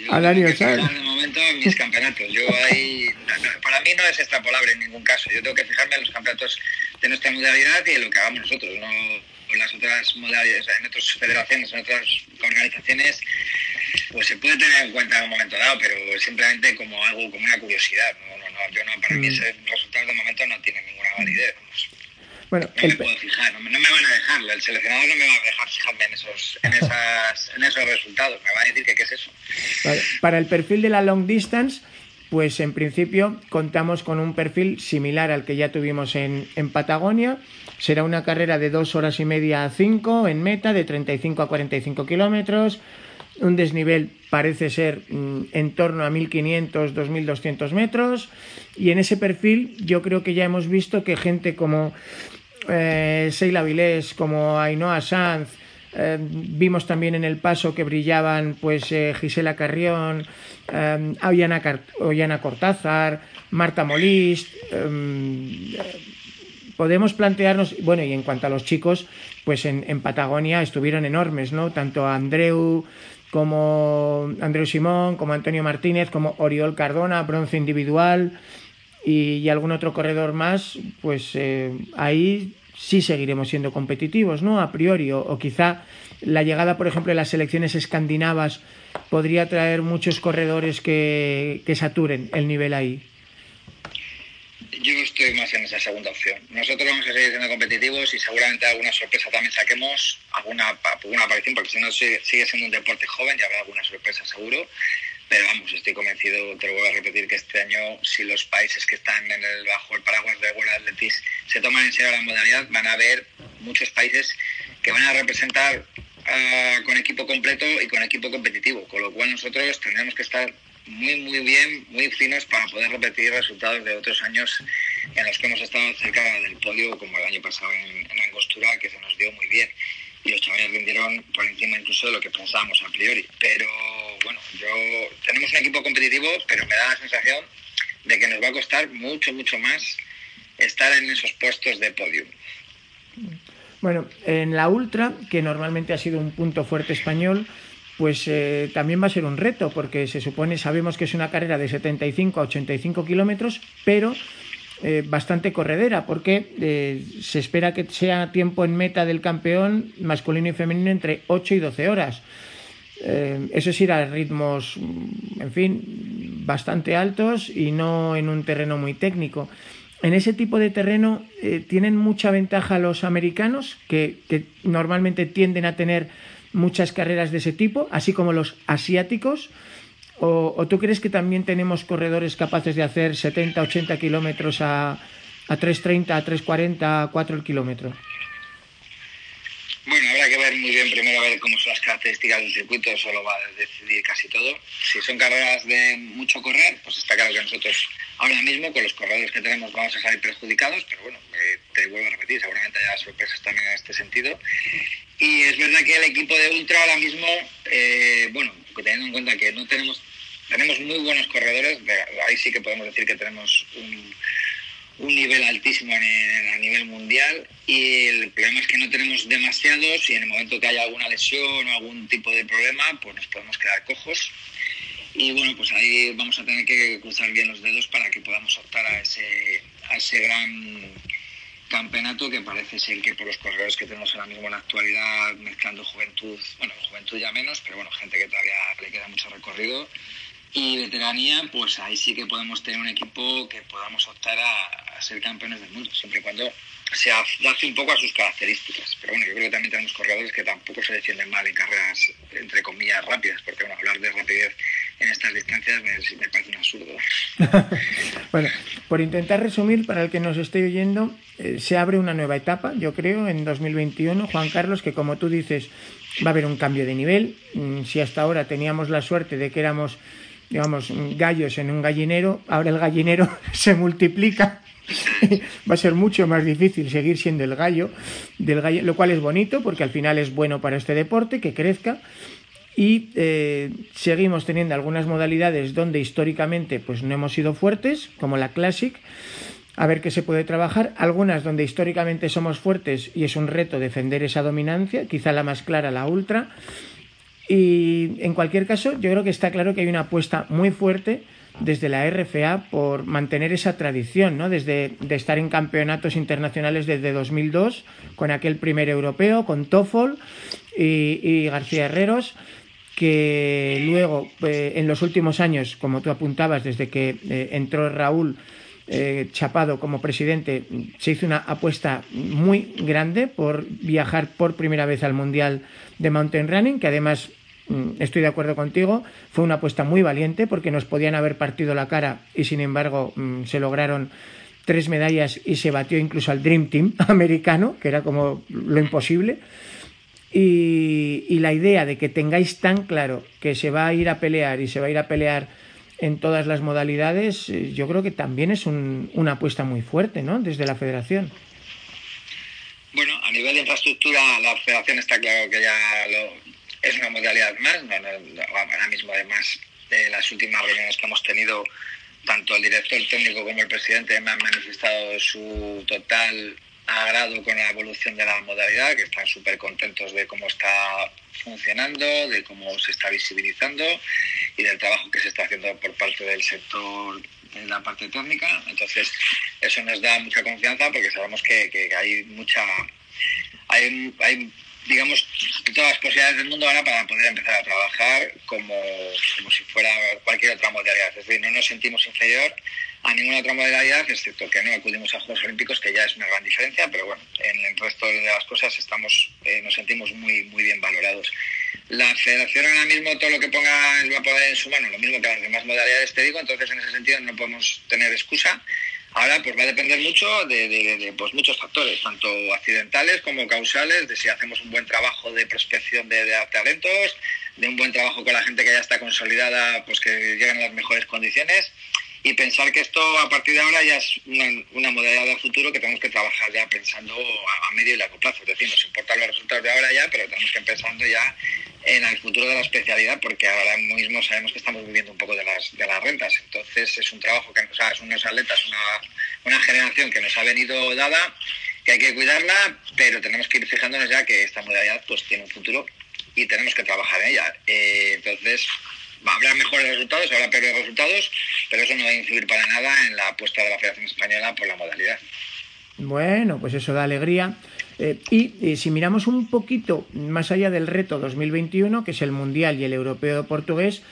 Bueno, yo <laughs> de momento mis campeonatos. Yo ahí, para mí no es extrapolable en ningún caso. Yo tengo que fijarme en los campeonatos de nuestra modalidad y en lo que hagamos nosotros, no en las otras modalidades, en otras federaciones, en otras organizaciones pues se puede tener en cuenta en un momento dado, pero simplemente como algo, como una curiosidad. No, no, no, yo no, para mí mm. ese resultado de momento no tiene ninguna validez. Bueno, no me puedo fijar, no, me van a dejar, el seleccionador no me va a dejar fijarme en esos, en <laughs> esas, en esos resultados, me va a decir que qué es eso. Para el perfil de la long distance, pues en principio contamos con un perfil similar al que ya tuvimos en, en Patagonia. Será una carrera de dos horas y media a cinco en meta, de 35 a 45 kilómetros un desnivel parece ser mm, en torno a 1500, 2200 metros y en ese perfil yo creo que ya hemos visto que gente como eh, Seila Vilés, como Ainhoa Sanz, eh, vimos también en el paso que brillaban pues eh, Gisela Carrión, eh, Ollana, Cortázar, Marta Molist. podemos plantearnos, bueno, y en cuanto a los chicos, pues en, en Patagonia estuvieron enormes, ¿no? Tanto Andreu como Andreu Simón, como Antonio Martínez, como Oriol Cardona, bronce individual y, algún otro corredor más, pues eh, ahí sí seguiremos siendo competitivos, ¿no? A priori, o, quizá la llegada, por ejemplo, de las selecciones escandinavas podría traer muchos corredores que, que saturen el nivel ahí yo estoy más en esa segunda opción. Nosotros vamos a seguir siendo competitivos y seguramente alguna sorpresa también saquemos, alguna, alguna aparición, porque si no sigue siendo un deporte joven, ya habrá alguna sorpresa seguro. Pero vamos, estoy convencido, te lo voy a repetir, que este año, si los países que están en el, bajo el paraguas de World Athletics se toman en serio la modalidad, van a haber muchos países que van a representar ah, con equipo completo y con equipo competitivo, con lo cual nosotros tendremos que estar muy, muy bien, muy finos para poder repetir resultados de otros años en los que hemos estado cerca del podio, como el año pasado en, en Angostura, que se nos dio muy bien. Y los chavales rindieron por encima incluso de lo que pensábamos a priori. Pero bueno, yo tenemos un equipo competitivo, pero me da la sensación de que nos va a costar mucho, mucho más estar en esos puestos de podio. Bueno, en la Ultra, que normalmente ha sido un punto fuerte español, pues eh, también va a ser un reto, porque se supone, sabemos que es una carrera de 75 a 85 kilómetros, pero eh, bastante corredera, porque eh, se espera que sea tiempo en meta del campeón masculino y femenino entre 8 y 12 horas. Eso es ir a ritmos, en fin, bastante altos y no en un terreno muy técnico en ese tipo de terreno eh, tienen mucha ventaja los americanos, que, normalmente tienden a tener muchas carreras de ese tipo, así como los asiáticos. ¿O, tú crees que también tenemos corredores capaces de hacer 70, 80 kilómetros a, a 3.30, a 3.40, a 4 el kilómetro? Bueno, habrá que ver muy bien primero a ver cómo son las características del circuito, eso lo va a decidir casi todo. Si son carreras de mucho correr, pues está claro que nosotros ahora mismo con los corredores que tenemos vamos a salir perjudicados, pero bueno, eh, te vuelvo a repetir, seguramente haya sorpresas también en este sentido. Y es verdad que el equipo de Ultra ahora mismo, eh, bueno, teniendo en cuenta que no tenemos, tenemos muy buenos corredores, ahí sí que podemos decir que tenemos un un nivel altísimo a nivel mundial y el problema es que no tenemos demasiados y en el momento que haya alguna lesión o algún tipo de problema, pues nos podemos quedar cojos. Y bueno, pues ahí vamos a tener que cruzar bien los dedos para que podamos optar a ese, a ese gran campeonato que parece ser que por los corredores que tenemos ahora mismo en la actualidad, mezclando juventud, bueno, juventud ya menos, pero bueno, gente que todavía le queda mucho recorrido, y veteranía, pues ahí sí que podemos tener un equipo que podamos optar a, ser campeones del mundo, siempre y cuando se adapte un poco a sus características. Pero bueno, yo creo que también tenemos corredores que tampoco se defienden mal en carreras, entre comillas, rápidas, porque bueno, hablar de rapidez en estas distancias me, parece un absurdo. <laughs> bueno, por intentar resumir, para el que nos esté oyendo, eh, se abre una nueva etapa, yo creo, en 2021, Juan Carlos, que como tú dices, va a haber un cambio de nivel. Mm, si hasta ahora teníamos la suerte de que éramos digamos, gallos en un gallinero, ahora el gallinero <laughs> se multiplica. <laughs> Va a ser mucho más difícil seguir siendo el gallo, del gallo, lo cual es bonito porque al final es bueno para este deporte que crezca. Y eh, seguimos teniendo algunas modalidades donde históricamente pues no hemos sido fuertes como la Classic a ver qué se puede trabajar. Algunas donde históricamente somos fuertes y es un reto defender esa dominancia quizá la más clara la Ultra y en cualquier caso, yo creo que está claro que hay una apuesta muy fuerte desde la RFA por mantener esa tradición, ¿no? Desde de estar en campeonatos internacionales desde 2002, con aquel primer europeo, con Toffol y, García Herreros, que luego, eh, en los últimos años, como tú apuntabas, desde que eh, entró Raúl eh, Chapado como presidente, se hizo una apuesta muy grande por viajar por primera vez al Mundial de Mountain Running, que además mm, estoy de acuerdo contigo, fue una apuesta muy valiente porque nos podían haber partido la cara y sin embargo mm, se lograron tres medallas y se batió incluso al Dream Team <laughs> americano, que era como lo imposible. Y, la idea de que tengáis tan claro que se va a ir a pelear y se va a ir a pelear en todas las modalidades, eh, yo creo que también es un, una apuesta muy fuerte, ¿no? Desde la federación. Bueno, a nivel de infraestructura, la federación está claro que ya es una modalidad más. ahora mismo, además, de las últimas reuniones que hemos tenido, tanto el director técnico como el presidente me han manifestado su total agrado con la evolución de la modalidad, que están súper contentos de cómo está funcionando, de cómo se está visibilizando y del trabajo que se está haciendo por parte del sector en la parte técnica. Entonces, eso nos da mucha confianza porque sabemos que, hay mucha. Hay, hay, digamos, todas las posibilidades del mundo ahora para poder empezar a trabajar como, como si fuera cualquier otra modalidad. Es decir, no nos sentimos inferior a ninguna otra modalidad, excepto que no acudimos a Juegos Olímpicos, que ya es una gran diferencia, pero bueno, en el resto de las cosas estamos, eh, nos sentimos muy, muy bien valorados. La federación ahora mismo todo lo que ponga va a poder en su mano, lo mismo que las demás modalidades te digo, entonces en ese sentido no podemos tener excusa. Ahora pues va a depender mucho de, pues, muchos factores, tanto accidentales como causales, de si hacemos un buen trabajo de prospección de, talentos, de un buen trabajo con la gente que ya está consolidada, pues que lleguen a las mejores condiciones y pensar que esto a partir de ahora ya es una, modalidad de futuro que tenemos que trabajar ya pensando a, medio y largo plazo. Es decir, nos importan los resultados de ahora ya, pero tenemos que pensando ya en el futuro de la especialidad porque ahora mismo sabemos que estamos viviendo un poco de las, de las rentas. Entonces es un trabajo que nos es unos atletas, una, una generación que nos ha venido dada, que hay que cuidarla, pero tenemos que ir fijándonos ya que esta modalidad pues tiene un futuro y tenemos que trabajar en ella. Eh, entonces, habrá mejores resultados, habrá peores resultados, pero eso no va a influir para nada en la apuesta de la Federación Española por la modalidad. Bueno, pues eso da alegría. Eh, y si miramos un poquito más allá del reto 2021, que es el Mundial y el Europeo Portugués,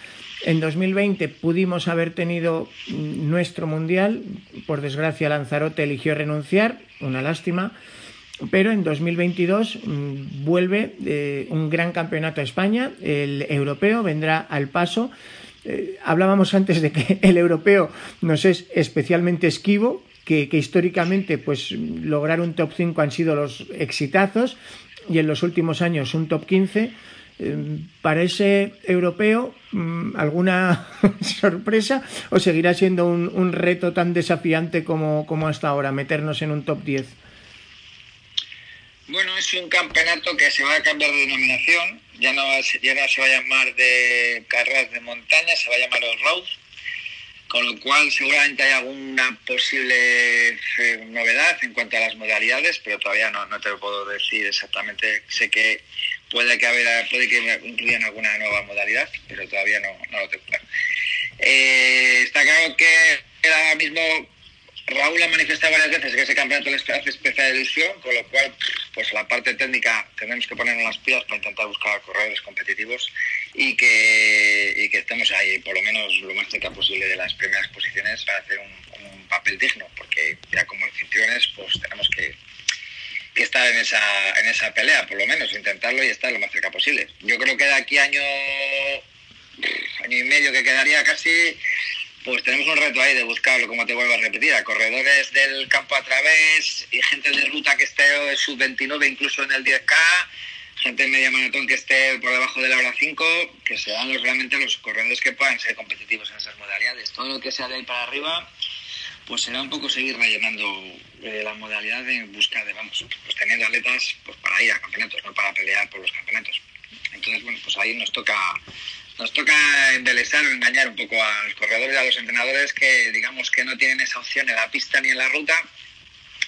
en 2020 pudimos haber tenido nuestro Mundial, por desgracia Lanzarote eligió renunciar, una lástima, pero en 2022 mm, vuelve eh, un gran campeonato a España, el europeo vendrá al paso. Eh, hablábamos antes de que el europeo nos es especialmente esquivo, que, históricamente pues lograr un top 5 han sido los exitazos y en los últimos años un top 15. Eh, ¿Para ese europeo mm, alguna <laughs> sorpresa o seguirá siendo un, un reto tan desafiante como, como hasta ahora, meternos en un top 10? Bueno, es un campeonato que se va a cambiar de denominación, ya no, ya no se va a llamar de carreras de montaña, se va a llamar off-road, con lo cual seguramente hay alguna posible eh, novedad en cuanto a las modalidades, pero todavía no, no te lo puedo decir exactamente. Sé que puede que haber, puede que incluyan alguna nueva modalidad, pero todavía no, no lo tengo claro. Eh, está claro que ahora mismo Raúl ha manifestado varias veces que ese campeonato le hace especial ilusión, con lo cual, pues la parte técnica tenemos que ponernos las pilas para intentar buscar corredores competitivos y que, que estemos ahí, por lo menos lo más cerca posible de las primeras posiciones para hacer un, papel digno, porque ya como anfitriones, pues tenemos que, que estar en esa, en esa pelea, por lo menos, intentarlo y estar lo más cerca posible. Yo creo que de aquí año, año y medio que quedaría casi pues tenemos un reto ahí de buscarlo, como te vuelvo a repetir, a corredores del campo a través y gente de ruta que esté sub-29 incluso en el 10K, gente de media maratón que esté por debajo de la hora 5, que sean los, realmente los corredores que puedan ser competitivos en esas modalidades. Todo lo que sea de ahí para arriba, pues será un poco seguir rellenando eh, la modalidad en busca de, vamos, pues teniendo atletas pues para ir a campeonatos, no para pelear por los campeonatos. Entonces, bueno, pues ahí nos toca nos toca embelesar o engañar un poco a los corredores y a los entrenadores que digamos que no tienen esa opción en la pista ni en la ruta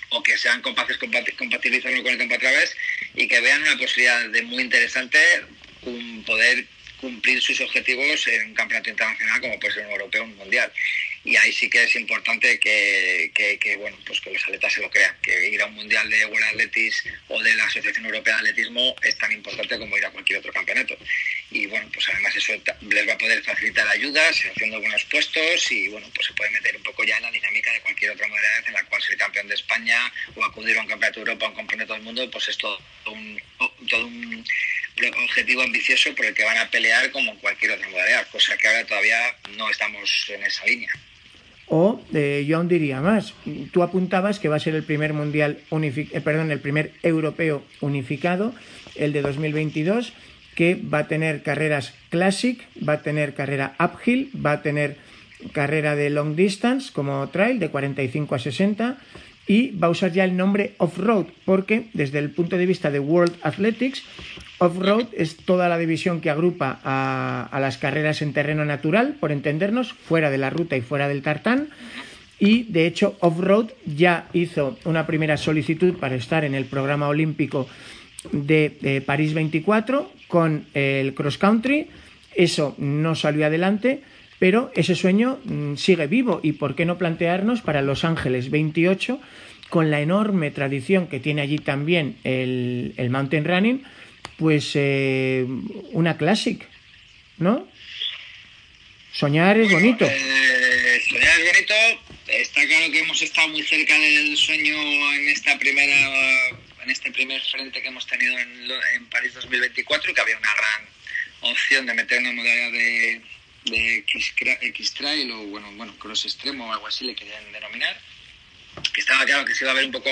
o que sean capaces de compatibilizarlo con el campo a través y que vean una posibilidad de muy interesante poder cumplir sus objetivos en un campeonato internacional como puede ser un europeo un mundial y ahí sí que es importante que, bueno pues que los atletas se lo crean que ir a un mundial de World Athletics o de la Asociación Europea de Atletismo es tan importante como ir a cualquier otro campeonato y bueno pues además eso les va a poder facilitar ayudas haciendo buenos puestos y bueno pues se puede meter un poco ya en la dinámica de cualquier otra modalidad en la cual ser campeón de España o acudir a un campeonato de Europa o un campeonato del mundo pues es todo un, todo un objetivo ambicioso por el que van a pelear como cualquier otra modalidad, cosa que ahora todavía no estamos en esa línea. O eh, yo aún diría más, tú apuntabas que va a ser el primer mundial eh, perdón, el primer europeo unificado, el de 2022, que va a tener carreras classic, va a tener carrera uphill, va a tener carrera de long distance como trail de 45 a 60 y va a usar ya el nombre off-road porque desde el punto de vista de World Athletics Off-road es toda la división que agrupa a, las carreras en terreno natural, por entendernos, fuera de la ruta y fuera del tartán. Y de hecho, Off-road ya hizo una primera solicitud para estar en el programa olímpico de, París 24 con el cross country. Eso no salió adelante, pero ese sueño mm, sigue vivo. ¿Y por qué no plantearnos para Los Ángeles 28, con la enorme tradición que tiene allí también el, el mountain running? pues eh, una classic, ¿no? Soñar es bonito. Eh, soñar es bonito. Está claro que hemos estado muy cerca del sueño en esta primera, en este primer frente que hemos tenido en, en París 2024, que había una gran opción de meter una modalidad de, de X-Trail o bueno, bueno, cross extremo o algo así le querían denominar estaba claro que se iba a ver un poco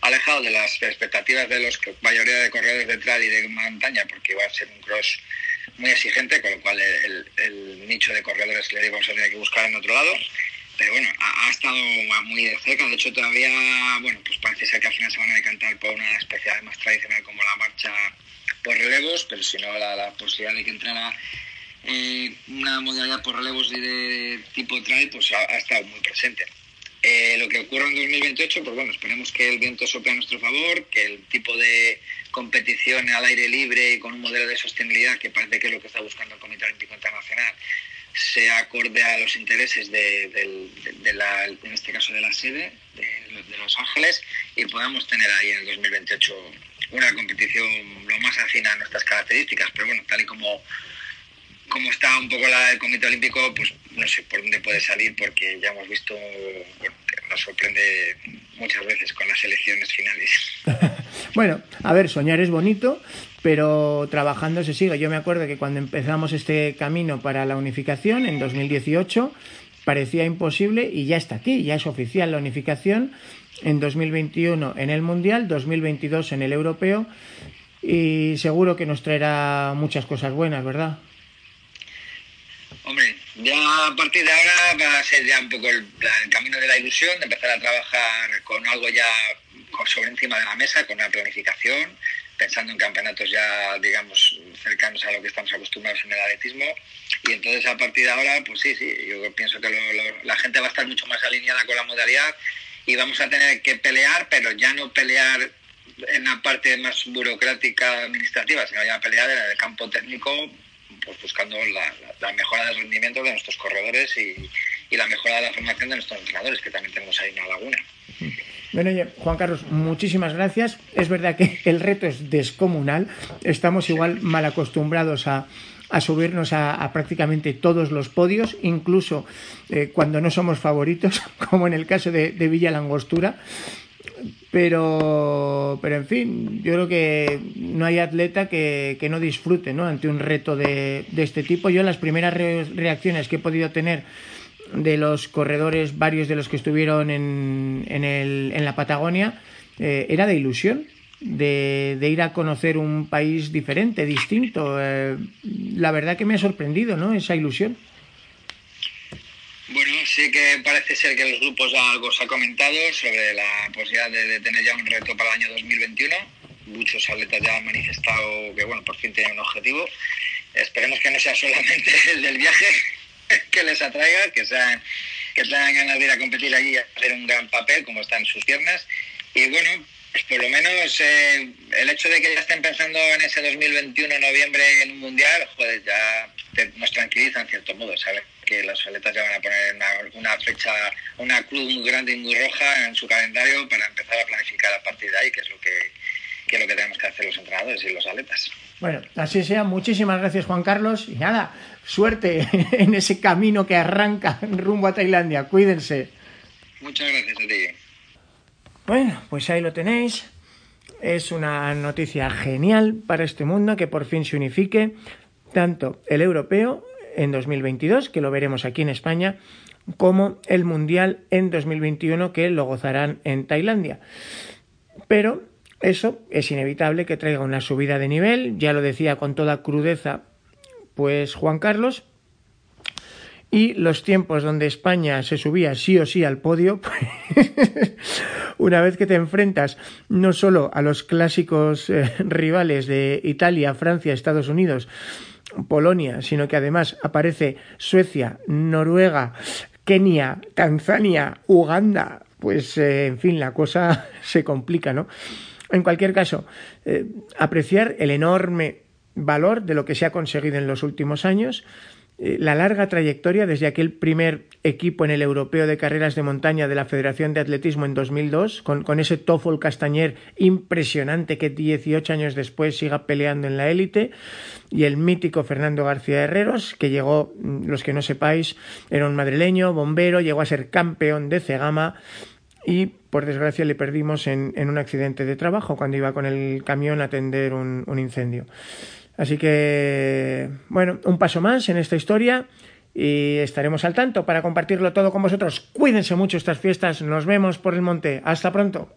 alejado de las expectativas de los mayoría de corredores de trail y de montaña, porque iba a ser un cross muy exigente, con lo cual el, nicho de corredores le íbamos a tener que buscar en otro lado. Pero bueno, ha, estado muy de cerca. De hecho, todavía, bueno, pues parece ser que al final se van a decantar por una especial más tradicional como la marcha por relevos, pero si no, la, posibilidad de que entrara eh, una modalidad por relevos de, de tipo trail, pues ha, estado muy presente. Eh, lo que ocurra en 2028, pues bueno, esperemos que el viento sople a nuestro favor, que el tipo de competición al aire libre y con un modelo de sostenibilidad que parece que es lo que está buscando el Comité Olímpico Internacional sea acorde a los intereses de, la, en este caso de la sede de, Los Ángeles y podamos tener ahí en el 2028 una competición lo más afina a nuestras características, pero bueno, tal y como como está un poco la, el Comité Olímpico, pues no sé por dónde puede salir porque ya hemos visto, que nos sorprende muchas veces con las elecciones finales. <laughs> bueno, a ver, soñar es bonito, pero trabajando se sigue. Yo me acuerdo que cuando empezamos este camino para la unificación en 2018 parecía imposible y ya está aquí, ya es oficial la unificación en 2021 en el Mundial, 2022 en el Europeo y seguro que nos traerá muchas cosas buenas, ¿verdad? Hombre, ya a partir de ahora va a ser ya un poco el, camino de la ilusión, de empezar a trabajar con algo ya sobre encima de la mesa, con una planificación, pensando en campeonatos ya, digamos, cercanos a lo que estamos acostumbrados en el atletismo. Y entonces a partir de ahora, pues sí, sí, yo pienso que la gente va a estar mucho más alineada con la modalidad y vamos a tener que pelear, pero ya no pelear en la parte más burocrática administrativa, sino ya pelear en el campo técnico, pues buscando la, mejora del rendimiento de nuestros corredores y, y la mejora de la formación de nuestros entrenadores, que también tenemos ahí una laguna. Bueno, oye, Juan Carlos, muchísimas gracias. Es verdad que <laughs> el reto es descomunal. Estamos igual mal acostumbrados a, subirnos a, prácticamente todos los podios, incluso eh, cuando no somos favoritos, <laughs> como en el caso de, Villa Langostura. Pero, pero en fin, yo creo que no hay atleta que, no disfrute ¿no? ante un reto de, este tipo. Yo las primeras reacciones que he podido tener de los corredores, varios de los que estuvieron en, en, el, en la Patagonia, eh, era de ilusión, de, ir a conocer un país diferente, distinto. Eh, la verdad que me ha sorprendido, ¿no? Esa ilusión. Bueno, sí que parece ser que los grupos algo se ha comentado sobre la posibilidad de, tener ya un reto para el año 2021. Muchos atletas ya han manifestado que, bueno, por fin tienen un objetivo. Esperemos que no sea solamente <laughs> el del viaje, <laughs> que les atraiga, que sean que tengan ganas de ir a competir allí y hacer un gran papel como están sus piernas. Y bueno, pues por lo menos eh, el hecho de que ya estén pensando en ese 2021 noviembre en un mundial, joder, ya nos tranquiliza en cierto modo, ¿sabes? Que los atletas ya van a poner una, fecha, una cruz muy grande y muy roja en su calendario para empezar a planificar a partir de ahí, que es lo que, que es lo que tenemos que hacer los entrenadores y los atletas. Bueno, así sea. Muchísimas gracias, Juan Carlos. Y nada, suerte <laughs> en ese camino que arranca rumbo a Tailandia. Cuídense. Muchas gracias a ti. Bueno, pues ahí lo tenéis. Es una noticia genial para este mundo que por fin se unifique tanto el europeo en 2022, que lo veremos aquí en España, como el mundial en 2021, que lo gozarán en Tailandia. Pero eso es inevitable que traiga una subida de nivel, ya lo decía con toda crudeza pues Juan Carlos, y los tiempos donde España se subía sí o sí al podio, <laughs> pues, una vez que te enfrentas no solo a los clásicos eh, rivales de Italia, Francia, Estados Unidos, Polonia, sino que además aparece Suecia, Noruega, Kenia, Tanzania, Uganda, pues eh, en fin, la cosa <laughs> se complica, ¿no? En cualquier caso, eh, apreciar el enorme valor de lo que se ha conseguido en los últimos años, la larga trayectoria desde aquel primer equipo en el europeo de carreras de montaña de la Federación de Atletismo en 2002, con, con ese Toffol Castañer impresionante que 18 años después siga peleando en la élite, y el mítico Fernando García Herreros, que llegó, mm, los que no sepáis, era un madrileño, bombero, llegó a ser campeón de Cegama y por desgracia le perdimos en, un accidente de trabajo cuando iba con el camión a atender un, incendio. Así que, bueno, un paso más en esta historia y estaremos al tanto para compartirlo todo con vosotros. Cuídense mucho estas fiestas, nos vemos por el monte. Hasta pronto.